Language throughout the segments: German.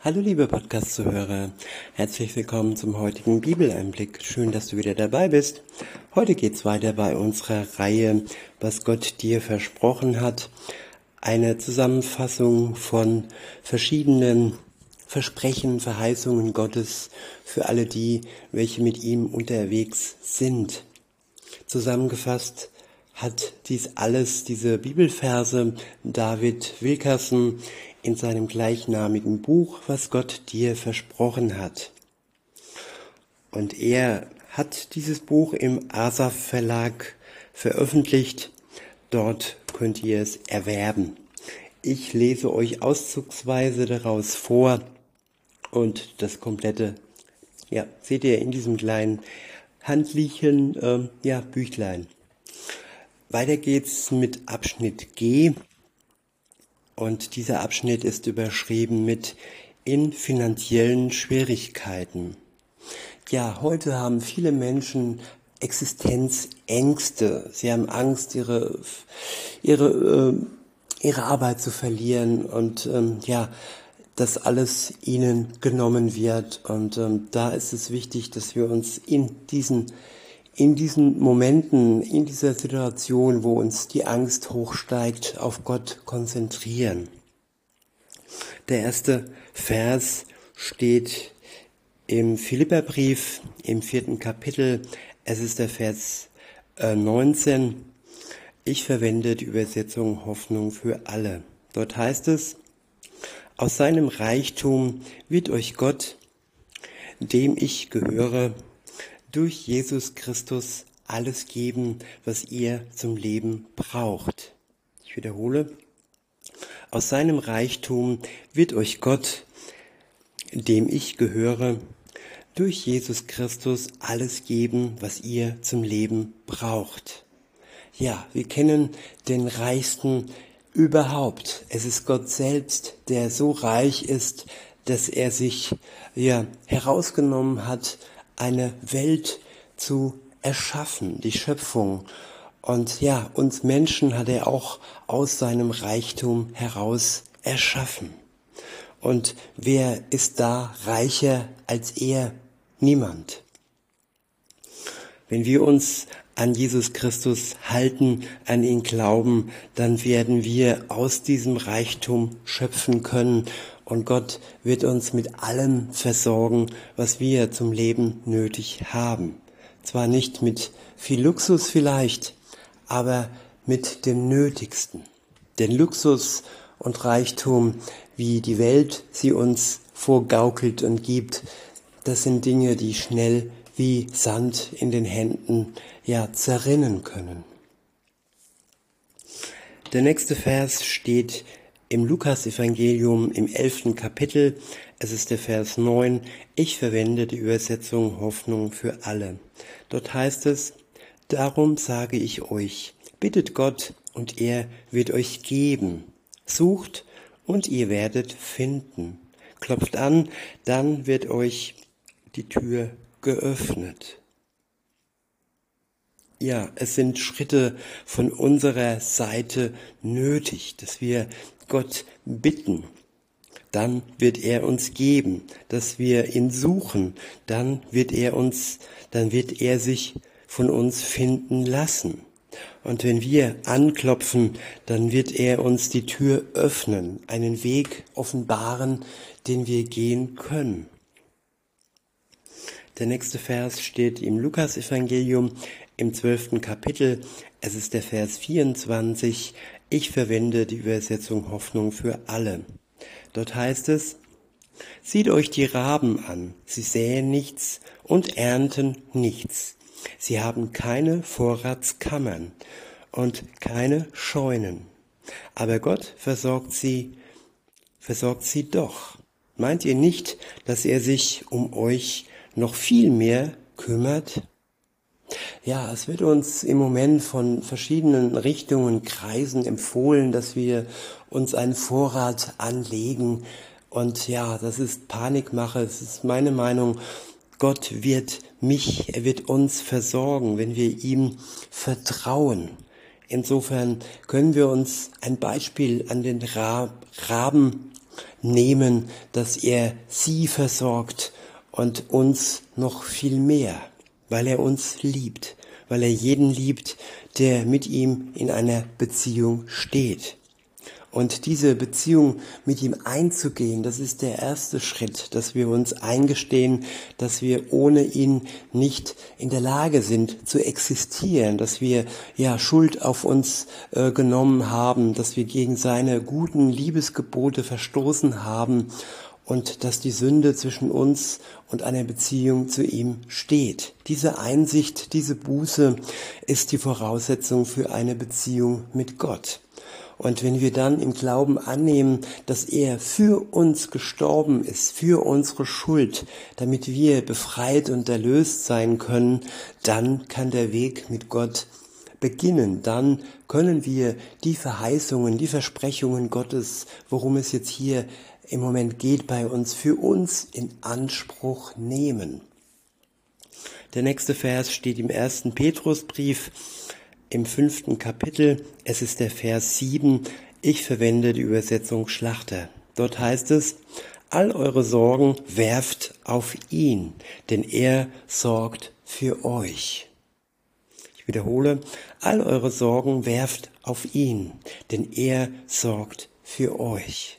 Hallo liebe Podcast-Zuhörer, herzlich willkommen zum heutigen Bibeleinblick. Schön, dass du wieder dabei bist. Heute geht's weiter bei unserer Reihe, was Gott dir versprochen hat. Eine Zusammenfassung von verschiedenen Versprechen, Verheißungen Gottes für alle die, welche mit ihm unterwegs sind. Zusammengefasst hat dies alles, diese Bibelverse, David Wilkerson in seinem gleichnamigen Buch, was Gott dir versprochen hat. Und er hat dieses Buch im Asaf Verlag veröffentlicht. Dort könnt ihr es erwerben. Ich lese euch auszugsweise daraus vor und das komplette, ja, seht ihr in diesem kleinen handlichen, äh, ja, Büchlein. Weiter geht's mit Abschnitt G. Und dieser Abschnitt ist überschrieben mit in finanziellen Schwierigkeiten. Ja, heute haben viele Menschen Existenzängste. Sie haben Angst, ihre, ihre, äh, ihre Arbeit zu verlieren und ähm, ja, dass alles ihnen genommen wird. Und ähm, da ist es wichtig, dass wir uns in diesen in diesen Momenten, in dieser Situation, wo uns die Angst hochsteigt, auf Gott konzentrieren. Der erste Vers steht im Philipperbrief im vierten Kapitel. Es ist der Vers 19. Äh, ich verwende die Übersetzung Hoffnung für alle. Dort heißt es, aus seinem Reichtum wird euch Gott, dem ich gehöre, durch Jesus Christus alles geben, was ihr zum Leben braucht. Ich wiederhole, aus seinem Reichtum wird euch Gott, dem ich gehöre, durch Jesus Christus alles geben, was ihr zum Leben braucht. Ja, wir kennen den Reichsten überhaupt. Es ist Gott selbst, der so reich ist, dass er sich ja herausgenommen hat, eine Welt zu erschaffen, die Schöpfung. Und ja, uns Menschen hat er auch aus seinem Reichtum heraus erschaffen. Und wer ist da reicher als er? Niemand. Wenn wir uns an Jesus Christus halten, an ihn glauben, dann werden wir aus diesem Reichtum schöpfen können und Gott wird uns mit allem versorgen, was wir zum Leben nötig haben. Zwar nicht mit viel Luxus vielleicht, aber mit dem Nötigsten. Denn Luxus und Reichtum, wie die Welt sie uns vorgaukelt und gibt, das sind Dinge, die schnell wie Sand in den Händen ja zerrinnen können. Der nächste Vers steht im Lukas-Evangelium im elften Kapitel, es ist der Vers 9, ich verwende die Übersetzung Hoffnung für alle. Dort heißt es, darum sage ich euch, bittet Gott und er wird euch geben. Sucht und ihr werdet finden. Klopft an, dann wird euch die Tür geöffnet. Ja, es sind Schritte von unserer Seite nötig, dass wir Gott bitten, dann wird er uns geben, dass wir ihn suchen, dann wird er uns, dann wird er sich von uns finden lassen. Und wenn wir anklopfen, dann wird er uns die Tür öffnen, einen Weg offenbaren, den wir gehen können. Der nächste Vers steht im Lukas-Evangelium im zwölften Kapitel. Es ist der Vers 24. Ich verwende die Übersetzung Hoffnung für alle. Dort heißt es, Sieht euch die Raben an, sie säen nichts und ernten nichts. Sie haben keine Vorratskammern und keine Scheunen. Aber Gott versorgt sie, versorgt sie doch. Meint ihr nicht, dass er sich um euch noch viel mehr kümmert? Ja, es wird uns im Moment von verschiedenen Richtungen, Kreisen empfohlen, dass wir uns einen Vorrat anlegen. Und ja, das ist Panikmache. Es ist meine Meinung. Gott wird mich, er wird uns versorgen, wenn wir ihm vertrauen. Insofern können wir uns ein Beispiel an den Raben nehmen, dass er sie versorgt und uns noch viel mehr, weil er uns liebt, weil er jeden liebt, der mit ihm in einer Beziehung steht. Und diese Beziehung mit ihm einzugehen, das ist der erste Schritt, dass wir uns eingestehen, dass wir ohne ihn nicht in der Lage sind zu existieren, dass wir ja Schuld auf uns äh, genommen haben, dass wir gegen seine guten Liebesgebote verstoßen haben und dass die Sünde zwischen uns und einer Beziehung zu ihm steht. Diese Einsicht, diese Buße ist die Voraussetzung für eine Beziehung mit Gott. Und wenn wir dann im Glauben annehmen, dass er für uns gestorben ist, für unsere Schuld, damit wir befreit und erlöst sein können, dann kann der Weg mit Gott beginnen. Dann können wir die Verheißungen, die Versprechungen Gottes, worum es jetzt hier im Moment geht bei uns, für uns in Anspruch nehmen. Der nächste Vers steht im ersten Petrusbrief im fünften Kapitel. Es ist der Vers 7. Ich verwende die Übersetzung Schlachter. Dort heißt es, all eure Sorgen werft auf ihn, denn er sorgt für euch. Ich wiederhole, all eure Sorgen werft auf ihn, denn er sorgt für euch.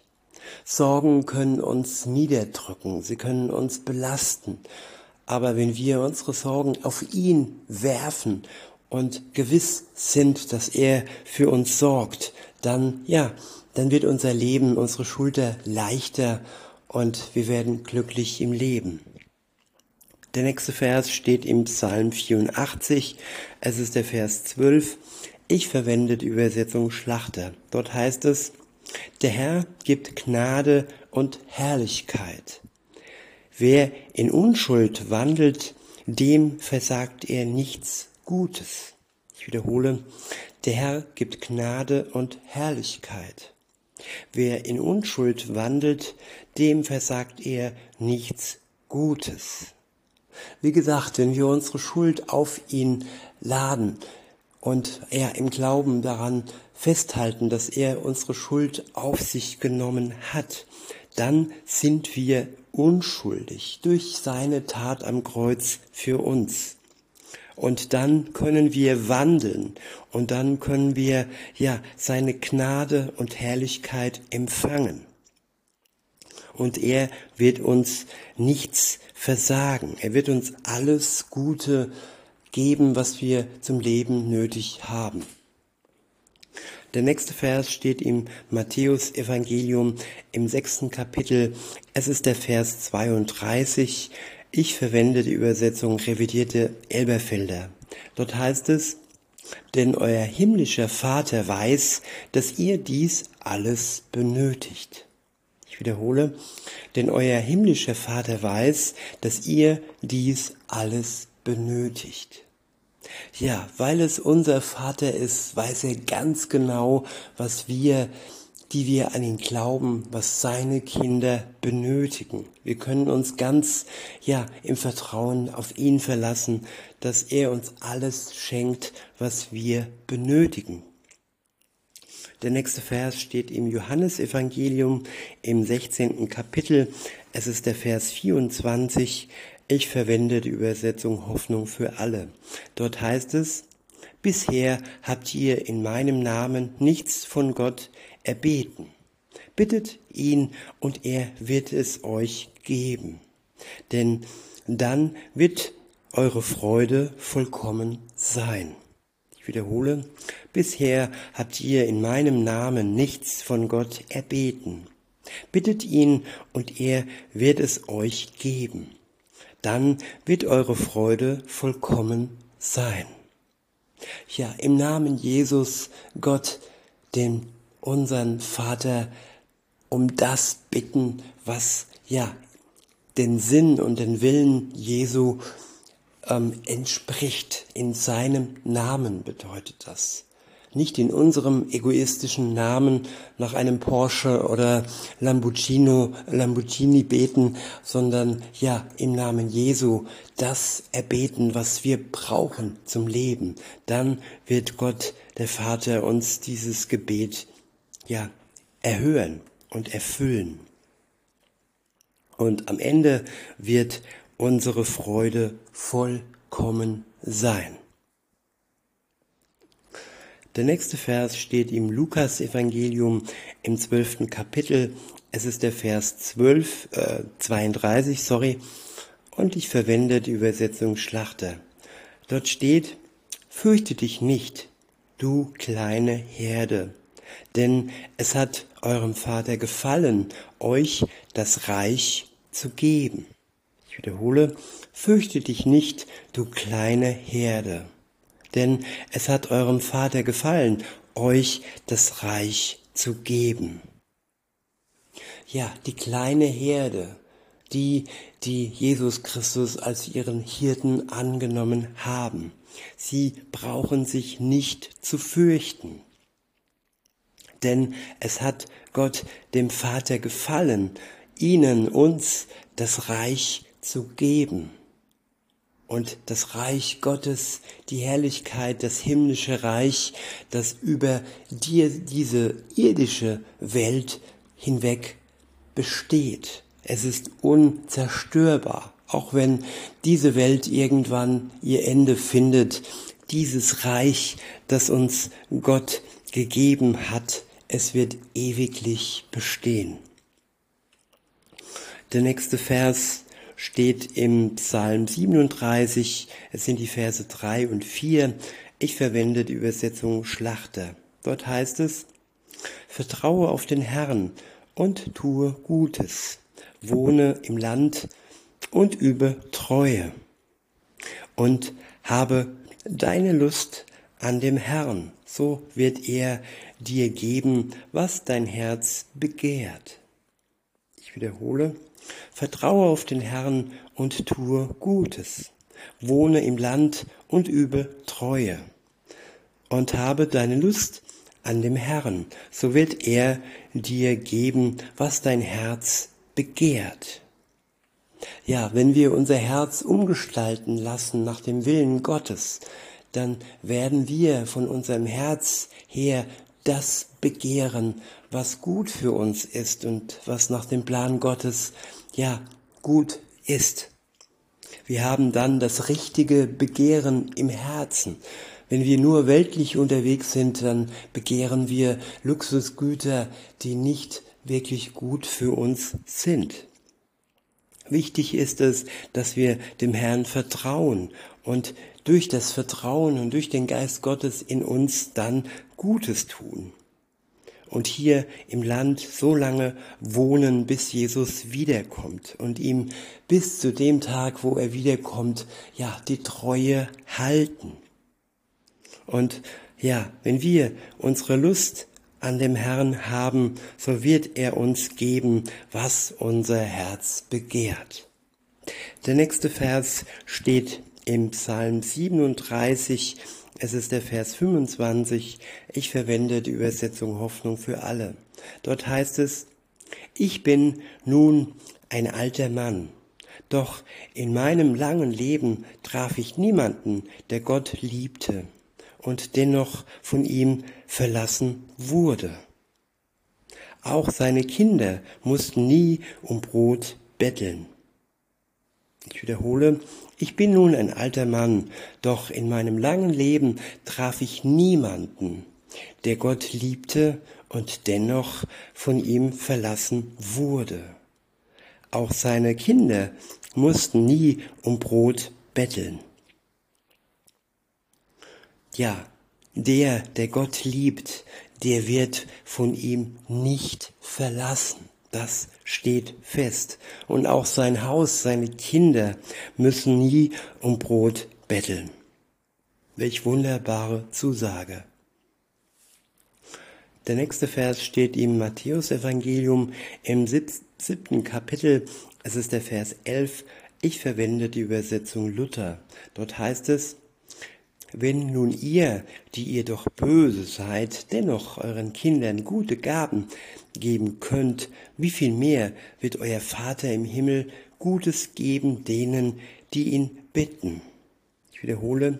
Sorgen können uns niederdrücken, sie können uns belasten. Aber wenn wir unsere Sorgen auf ihn werfen und gewiss sind, dass er für uns sorgt, dann, ja, dann wird unser Leben, unsere Schulter leichter und wir werden glücklich im Leben. Der nächste Vers steht im Psalm 84. Es ist der Vers 12. Ich verwende die Übersetzung Schlachter. Dort heißt es, der Herr gibt Gnade und Herrlichkeit. Wer in Unschuld wandelt, dem versagt er nichts Gutes. Ich wiederhole, der Herr gibt Gnade und Herrlichkeit. Wer in Unschuld wandelt, dem versagt er nichts Gutes. Wie gesagt, wenn wir unsere Schuld auf ihn laden und er im Glauben daran festhalten, dass er unsere Schuld auf sich genommen hat, dann sind wir unschuldig durch seine Tat am Kreuz für uns und dann können wir wandeln und dann können wir ja seine Gnade und Herrlichkeit empfangen. Und er wird uns nichts versagen. Er wird uns alles Gute geben, was wir zum Leben nötig haben. Der nächste Vers steht im Matthäus Evangelium im sechsten Kapitel. Es ist der Vers 32. Ich verwende die Übersetzung revidierte Elberfelder. Dort heißt es, denn euer himmlischer Vater weiß, dass ihr dies alles benötigt. Ich wiederhole, denn euer himmlischer Vater weiß, dass ihr dies alles benötigt. Ja, weil es unser Vater ist, weiß er ganz genau, was wir die wir an ihn glauben, was seine Kinder benötigen. Wir können uns ganz, ja, im Vertrauen auf ihn verlassen, dass er uns alles schenkt, was wir benötigen. Der nächste Vers steht im Johannesevangelium im 16. Kapitel. Es ist der Vers 24. Ich verwende die Übersetzung Hoffnung für alle. Dort heißt es, Bisher habt ihr in meinem Namen nichts von Gott erbeten. Bittet ihn und er wird es euch geben. Denn dann wird eure Freude vollkommen sein. Ich wiederhole, bisher habt ihr in meinem Namen nichts von Gott erbeten. Bittet ihn und er wird es euch geben. Dann wird eure Freude vollkommen sein. Ja, im Namen Jesus, Gott, den unseren Vater, um das bitten, was ja den Sinn und den Willen Jesu ähm, entspricht. In seinem Namen bedeutet das nicht in unserem egoistischen Namen nach einem Porsche oder Lamborghini, Lamborghini beten, sondern ja im Namen Jesu das erbeten, was wir brauchen zum Leben. Dann wird Gott, der Vater, uns dieses Gebet ja erhöhen und erfüllen. Und am Ende wird unsere Freude vollkommen sein. Der nächste Vers steht im Lukas-Evangelium im zwölften Kapitel. Es ist der Vers 12, äh, 32, sorry. Und ich verwende die Übersetzung Schlachter. Dort steht, fürchte dich nicht, du kleine Herde, denn es hat eurem Vater gefallen, euch das Reich zu geben. Ich wiederhole, fürchte dich nicht, du kleine Herde, denn es hat eurem Vater gefallen, euch das Reich zu geben. Ja, die kleine Herde, die, die Jesus Christus als ihren Hirten angenommen haben. Sie brauchen sich nicht zu fürchten. Denn es hat Gott dem Vater gefallen, ihnen, uns, das Reich zu geben. Und das Reich Gottes, die Herrlichkeit, das himmlische Reich, das über dir, diese irdische Welt hinweg besteht. Es ist unzerstörbar, auch wenn diese Welt irgendwann ihr Ende findet. Dieses Reich, das uns Gott gegeben hat, es wird ewiglich bestehen. Der nächste Vers steht im Psalm 37, es sind die Verse 3 und 4. Ich verwende die Übersetzung Schlachter. Dort heißt es, Vertraue auf den Herrn und tue Gutes, wohne im Land und übe Treue und habe deine Lust an dem Herrn, so wird er dir geben, was dein Herz begehrt. Ich wiederhole, vertraue auf den Herrn und tue Gutes, wohne im Land und übe Treue und habe deine Lust an dem Herrn, so wird er dir geben, was dein Herz begehrt. Ja, wenn wir unser Herz umgestalten lassen nach dem Willen Gottes, dann werden wir von unserem Herz her das begehren, was gut für uns ist und was nach dem Plan Gottes ja gut ist. Wir haben dann das richtige Begehren im Herzen. Wenn wir nur weltlich unterwegs sind, dann begehren wir Luxusgüter, die nicht wirklich gut für uns sind. Wichtig ist es, dass wir dem Herrn vertrauen und durch das Vertrauen und durch den Geist Gottes in uns dann Gutes tun. Und hier im Land so lange wohnen, bis Jesus wiederkommt und ihm bis zu dem Tag, wo er wiederkommt, ja, die Treue halten. Und ja, wenn wir unsere Lust an dem Herrn haben, so wird er uns geben, was unser Herz begehrt. Der nächste Vers steht im Psalm 37, es ist der Vers 25, ich verwende die Übersetzung Hoffnung für alle. Dort heißt es, ich bin nun ein alter Mann, doch in meinem langen Leben traf ich niemanden, der Gott liebte und dennoch von ihm verlassen wurde. Auch seine Kinder mussten nie um Brot betteln. Ich wiederhole, ich bin nun ein alter Mann, doch in meinem langen Leben traf ich niemanden, der Gott liebte und dennoch von ihm verlassen wurde. Auch seine Kinder mussten nie um Brot betteln. Ja, der, der Gott liebt, der wird von ihm nicht verlassen. Das steht fest. Und auch sein Haus, seine Kinder müssen nie um Brot betteln. Welch wunderbare Zusage. Der nächste Vers steht im Matthäus-Evangelium im siebten Kapitel. Es ist der Vers 11. Ich verwende die Übersetzung Luther. Dort heißt es, wenn nun ihr, die ihr doch böse seid, dennoch euren Kindern gute Gaben geben könnt, wie viel mehr wird euer Vater im Himmel Gutes geben denen, die ihn bitten. Ich wiederhole,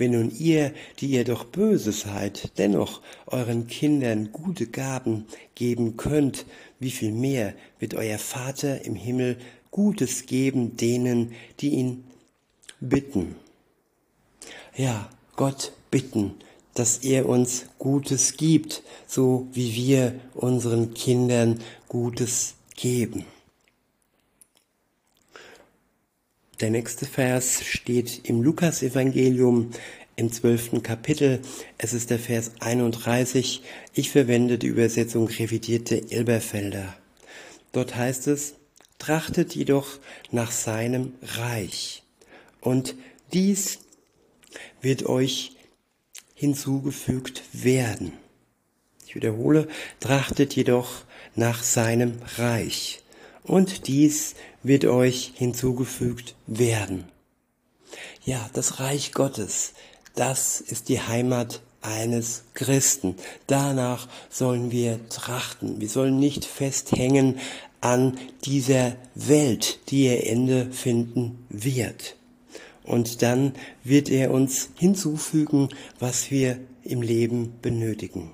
Wenn nun ihr, die ihr doch böse seid, dennoch euren Kindern gute Gaben geben könnt, wie viel mehr wird euer Vater im Himmel Gutes geben denen, die ihn bitten. Ja, Gott bitten, dass er uns Gutes gibt, so wie wir unseren Kindern Gutes geben. Der nächste Vers steht im Lukasevangelium im zwölften Kapitel. Es ist der Vers 31. Ich verwende die Übersetzung revidierte Elberfelder. Dort heißt es, trachtet jedoch nach seinem Reich. Und dies wird euch hinzugefügt werden. Ich wiederhole, trachtet jedoch nach seinem Reich. Und dies wird euch hinzugefügt werden. Ja, das Reich Gottes, das ist die Heimat eines Christen. Danach sollen wir trachten. Wir sollen nicht festhängen an dieser Welt, die ihr Ende finden wird. Und dann wird er uns hinzufügen, was wir im Leben benötigen.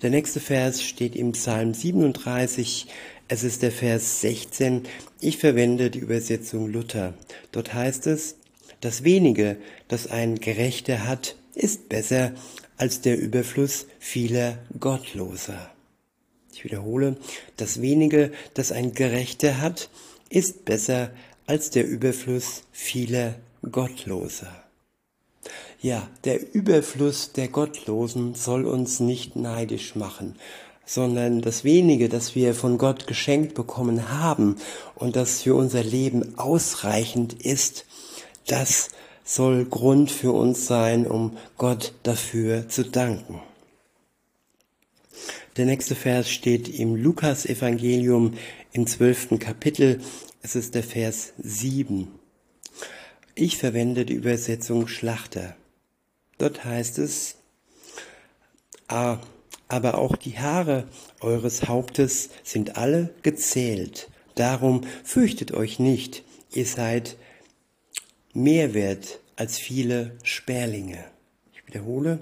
Der nächste Vers steht im Psalm 37. Es ist der Vers 16. Ich verwende die Übersetzung Luther. Dort heißt es, das wenige, das ein Gerechter hat, ist besser als der Überfluss vieler Gottloser. Ich wiederhole, das wenige, das ein Gerechter hat, ist besser als der Überfluss vieler Gottloser. Ja, der Überfluss der Gottlosen soll uns nicht neidisch machen, sondern das wenige, das wir von Gott geschenkt bekommen haben und das für unser Leben ausreichend ist, das soll Grund für uns sein, um Gott dafür zu danken. Der nächste Vers steht im Lukas-Evangelium im zwölften Kapitel. Es ist der Vers 7. Ich verwende die Übersetzung Schlachter. Dort heißt es, ah, aber auch die Haare eures Hauptes sind alle gezählt. Darum fürchtet euch nicht, ihr seid mehr wert als viele Sperlinge. Ich wiederhole,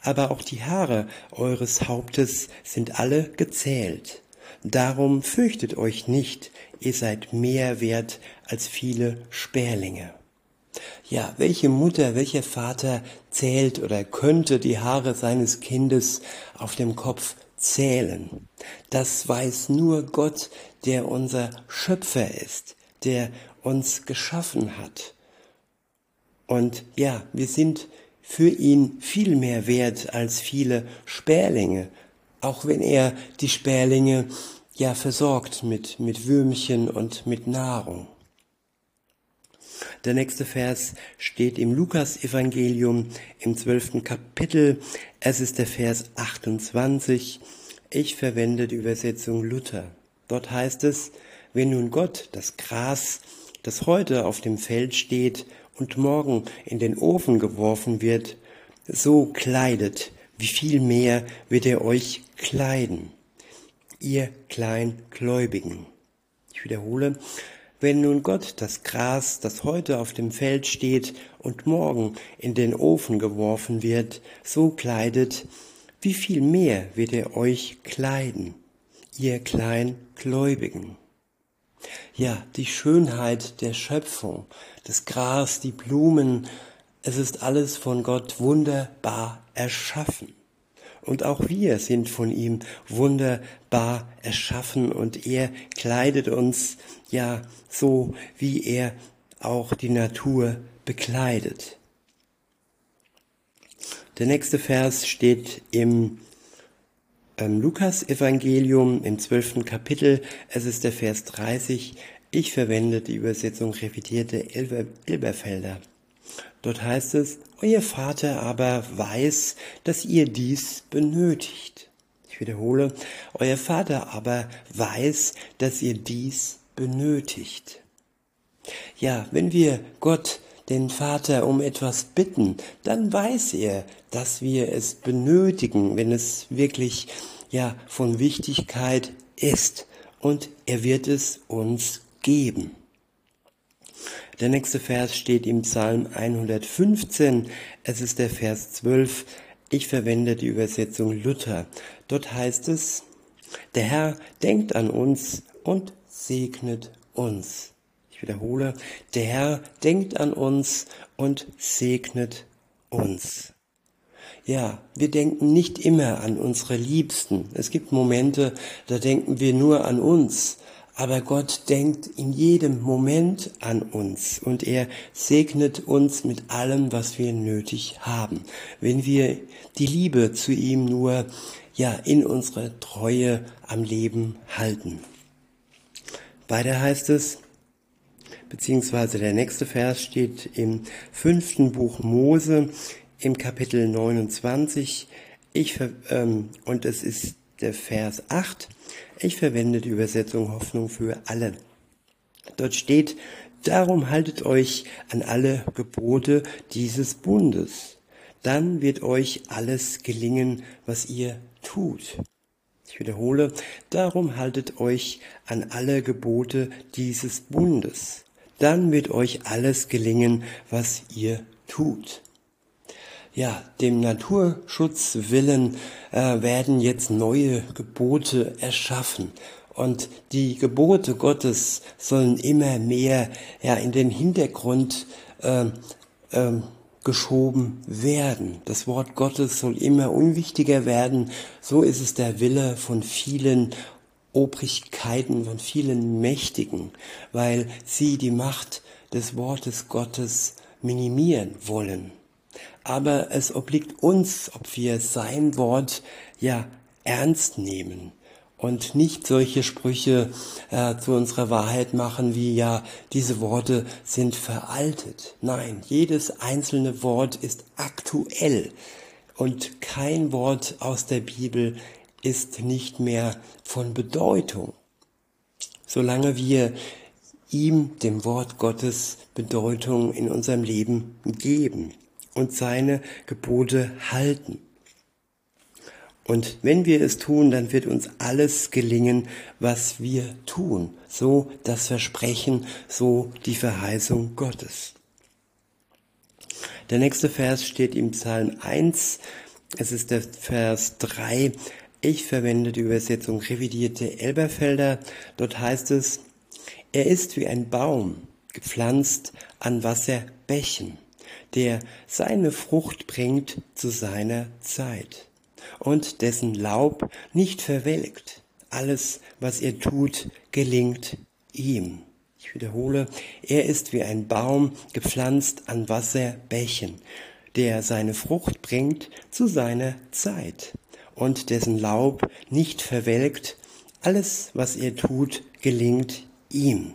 aber auch die Haare eures Hauptes sind alle gezählt. Darum fürchtet euch nicht, ihr seid mehr wert als viele Sperlinge. Ja, welche Mutter, welcher Vater zählt oder könnte die Haare seines Kindes auf dem Kopf zählen? Das weiß nur Gott, der unser Schöpfer ist, der uns geschaffen hat. Und ja, wir sind für ihn viel mehr wert als viele Sperlinge, auch wenn er die Sperlinge ja versorgt mit, mit Würmchen und mit Nahrung. Der nächste Vers steht im Lukas-Evangelium im zwölften Kapitel. Es ist der Vers 28. Ich verwende die Übersetzung Luther. Dort heißt es, wenn nun Gott das Gras, das heute auf dem Feld steht und morgen in den Ofen geworfen wird, so kleidet, wie viel mehr wird er euch kleiden, ihr Kleingläubigen. Ich wiederhole, wenn nun Gott das Gras, das heute auf dem Feld steht und morgen in den Ofen geworfen wird, so kleidet, wie viel mehr wird er euch kleiden, ihr Kleingläubigen. Ja, die Schönheit der Schöpfung, das Gras, die Blumen, es ist alles von Gott wunderbar erschaffen. Und auch wir sind von ihm wunderbar erschaffen und er kleidet uns ja so, wie er auch die Natur bekleidet. Der nächste Vers steht im ähm, Lukas-Evangelium im zwölften Kapitel. Es ist der Vers 30. Ich verwende die Übersetzung revidierte Elber, Elberfelder. Dort heißt es, Euer Vater aber weiß, dass ihr dies benötigt. Ich wiederhole, Euer Vater aber weiß, dass ihr dies benötigt. Ja, wenn wir Gott den Vater um etwas bitten, dann weiß er, dass wir es benötigen, wenn es wirklich ja von Wichtigkeit ist und er wird es uns geben. Der nächste Vers steht im Psalm 115. Es ist der Vers 12. Ich verwende die Übersetzung Luther. Dort heißt es, der Herr denkt an uns und segnet uns. Ich wiederhole, der Herr denkt an uns und segnet uns. Ja, wir denken nicht immer an unsere Liebsten. Es gibt Momente, da denken wir nur an uns. Aber Gott denkt in jedem Moment an uns und er segnet uns mit allem, was wir nötig haben. Wenn wir die Liebe zu ihm nur, ja, in unsere Treue am Leben halten. Weiter heißt es, beziehungsweise der nächste Vers steht im fünften Buch Mose im Kapitel 29. Ich, ähm, und es ist der Vers 8. Ich verwende die Übersetzung Hoffnung für alle. Dort steht, darum haltet euch an alle Gebote dieses Bundes. Dann wird euch alles gelingen, was ihr tut. Ich wiederhole, darum haltet euch an alle Gebote dieses Bundes. Dann wird euch alles gelingen, was ihr tut ja, dem Naturschutz willen äh, werden jetzt neue Gebote erschaffen. Und die Gebote Gottes sollen immer mehr ja, in den Hintergrund äh, äh, geschoben werden. Das Wort Gottes soll immer unwichtiger werden. So ist es der Wille von vielen Obrigkeiten, von vielen Mächtigen, weil sie die Macht des Wortes Gottes minimieren wollen aber es obliegt uns, ob wir sein Wort ja ernst nehmen und nicht solche Sprüche äh, zu unserer Wahrheit machen, wie ja, diese Worte sind veraltet. Nein, jedes einzelne Wort ist aktuell und kein Wort aus der Bibel ist nicht mehr von Bedeutung. Solange wir ihm, dem Wort Gottes, Bedeutung in unserem Leben geben und seine Gebote halten. Und wenn wir es tun, dann wird uns alles gelingen, was wir tun. So das Versprechen, so die Verheißung Gottes. Der nächste Vers steht im Psalm 1. Es ist der Vers 3. Ich verwende die Übersetzung revidierte Elberfelder. Dort heißt es, er ist wie ein Baum, gepflanzt an Wasserbächen der seine Frucht bringt zu seiner Zeit und dessen Laub nicht verwelkt. Alles, was er tut, gelingt ihm. Ich wiederhole, er ist wie ein Baum gepflanzt an Wasserbächen, der seine Frucht bringt zu seiner Zeit und dessen Laub nicht verwelkt. Alles, was er tut, gelingt ihm.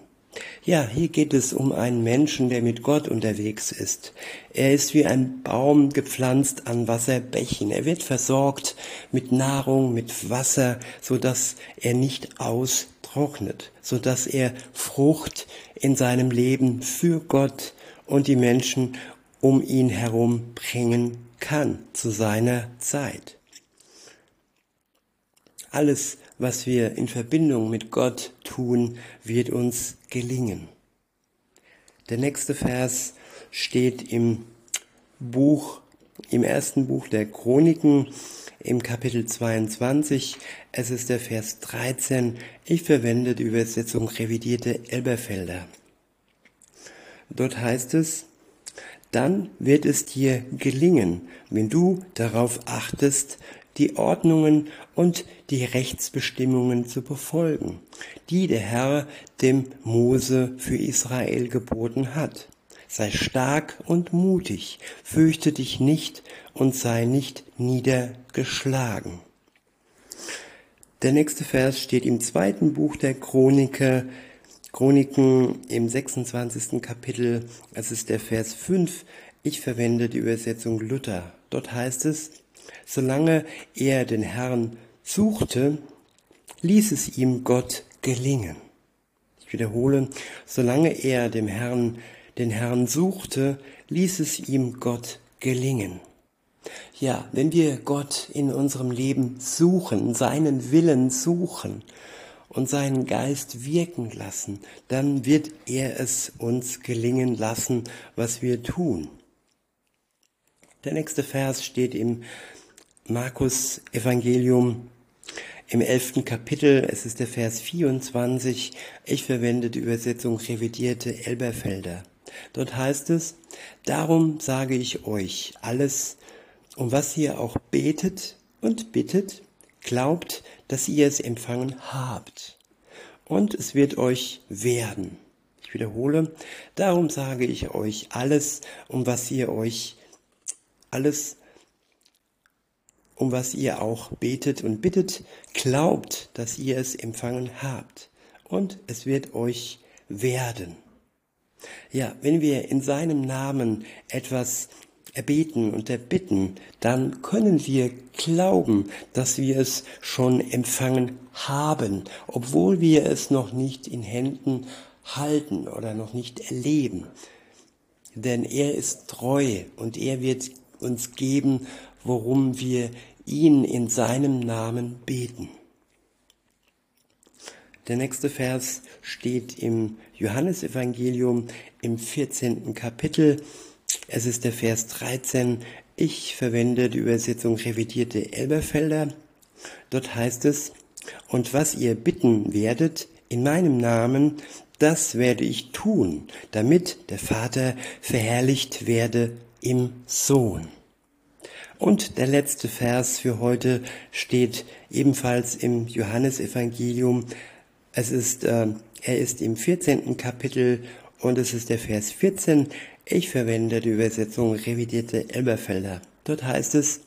Ja, hier geht es um einen Menschen, der mit Gott unterwegs ist. Er ist wie ein Baum gepflanzt an Wasserbächen. Er wird versorgt mit Nahrung, mit Wasser, so dass er nicht austrocknet, so dass er Frucht in seinem Leben für Gott und die Menschen um ihn herum bringen kann zu seiner Zeit. Alles, was wir in Verbindung mit Gott tun, wird uns gelingen. Der nächste Vers steht im Buch, im ersten Buch der Chroniken, im Kapitel 22. Es ist der Vers 13. Ich verwende die Übersetzung revidierte Elberfelder. Dort heißt es, dann wird es dir gelingen, wenn du darauf achtest, die Ordnungen und die Rechtsbestimmungen zu befolgen, die der Herr dem Mose für Israel geboten hat. Sei stark und mutig, fürchte dich nicht und sei nicht niedergeschlagen. Der nächste Vers steht im zweiten Buch der Chroniker, Chroniken im 26. Kapitel. Es ist der Vers 5. Ich verwende die Übersetzung Luther. Dort heißt es, Solange er den Herrn suchte, ließ es ihm Gott gelingen. Ich wiederhole, solange er dem Herrn, den Herrn suchte, ließ es ihm Gott gelingen. Ja, wenn wir Gott in unserem Leben suchen, seinen Willen suchen und seinen Geist wirken lassen, dann wird er es uns gelingen lassen, was wir tun. Der nächste Vers steht im Markus Evangelium im elften Kapitel, es ist der Vers 24, ich verwende die Übersetzung revidierte Elberfelder. Dort heißt es, darum sage ich euch, alles, um was ihr auch betet und bittet, glaubt, dass ihr es empfangen habt. Und es wird euch werden. Ich wiederhole, darum sage ich euch, alles, um was ihr euch, alles, um was ihr auch betet und bittet, glaubt, dass ihr es empfangen habt. Und es wird euch werden. Ja, wenn wir in seinem Namen etwas erbeten und erbitten, dann können wir glauben, dass wir es schon empfangen haben, obwohl wir es noch nicht in Händen halten oder noch nicht erleben. Denn er ist treu und er wird uns geben, worum wir ihn in seinem Namen beten. Der nächste Vers steht im Johannesevangelium im 14. Kapitel. Es ist der Vers 13. Ich verwende die Übersetzung revidierte Elberfelder. Dort heißt es, und was ihr bitten werdet in meinem Namen, das werde ich tun, damit der Vater verherrlicht werde im Sohn. Und der letzte Vers für heute steht ebenfalls im Johannesevangelium. Es ist, äh, er ist im 14. Kapitel und es ist der Vers 14. Ich verwende die Übersetzung revidierte Elberfelder. Dort heißt es,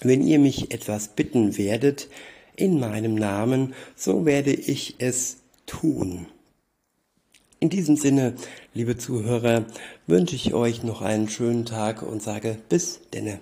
wenn ihr mich etwas bitten werdet in meinem Namen, so werde ich es tun. In diesem Sinne, liebe Zuhörer, wünsche ich euch noch einen schönen Tag und sage bis denne.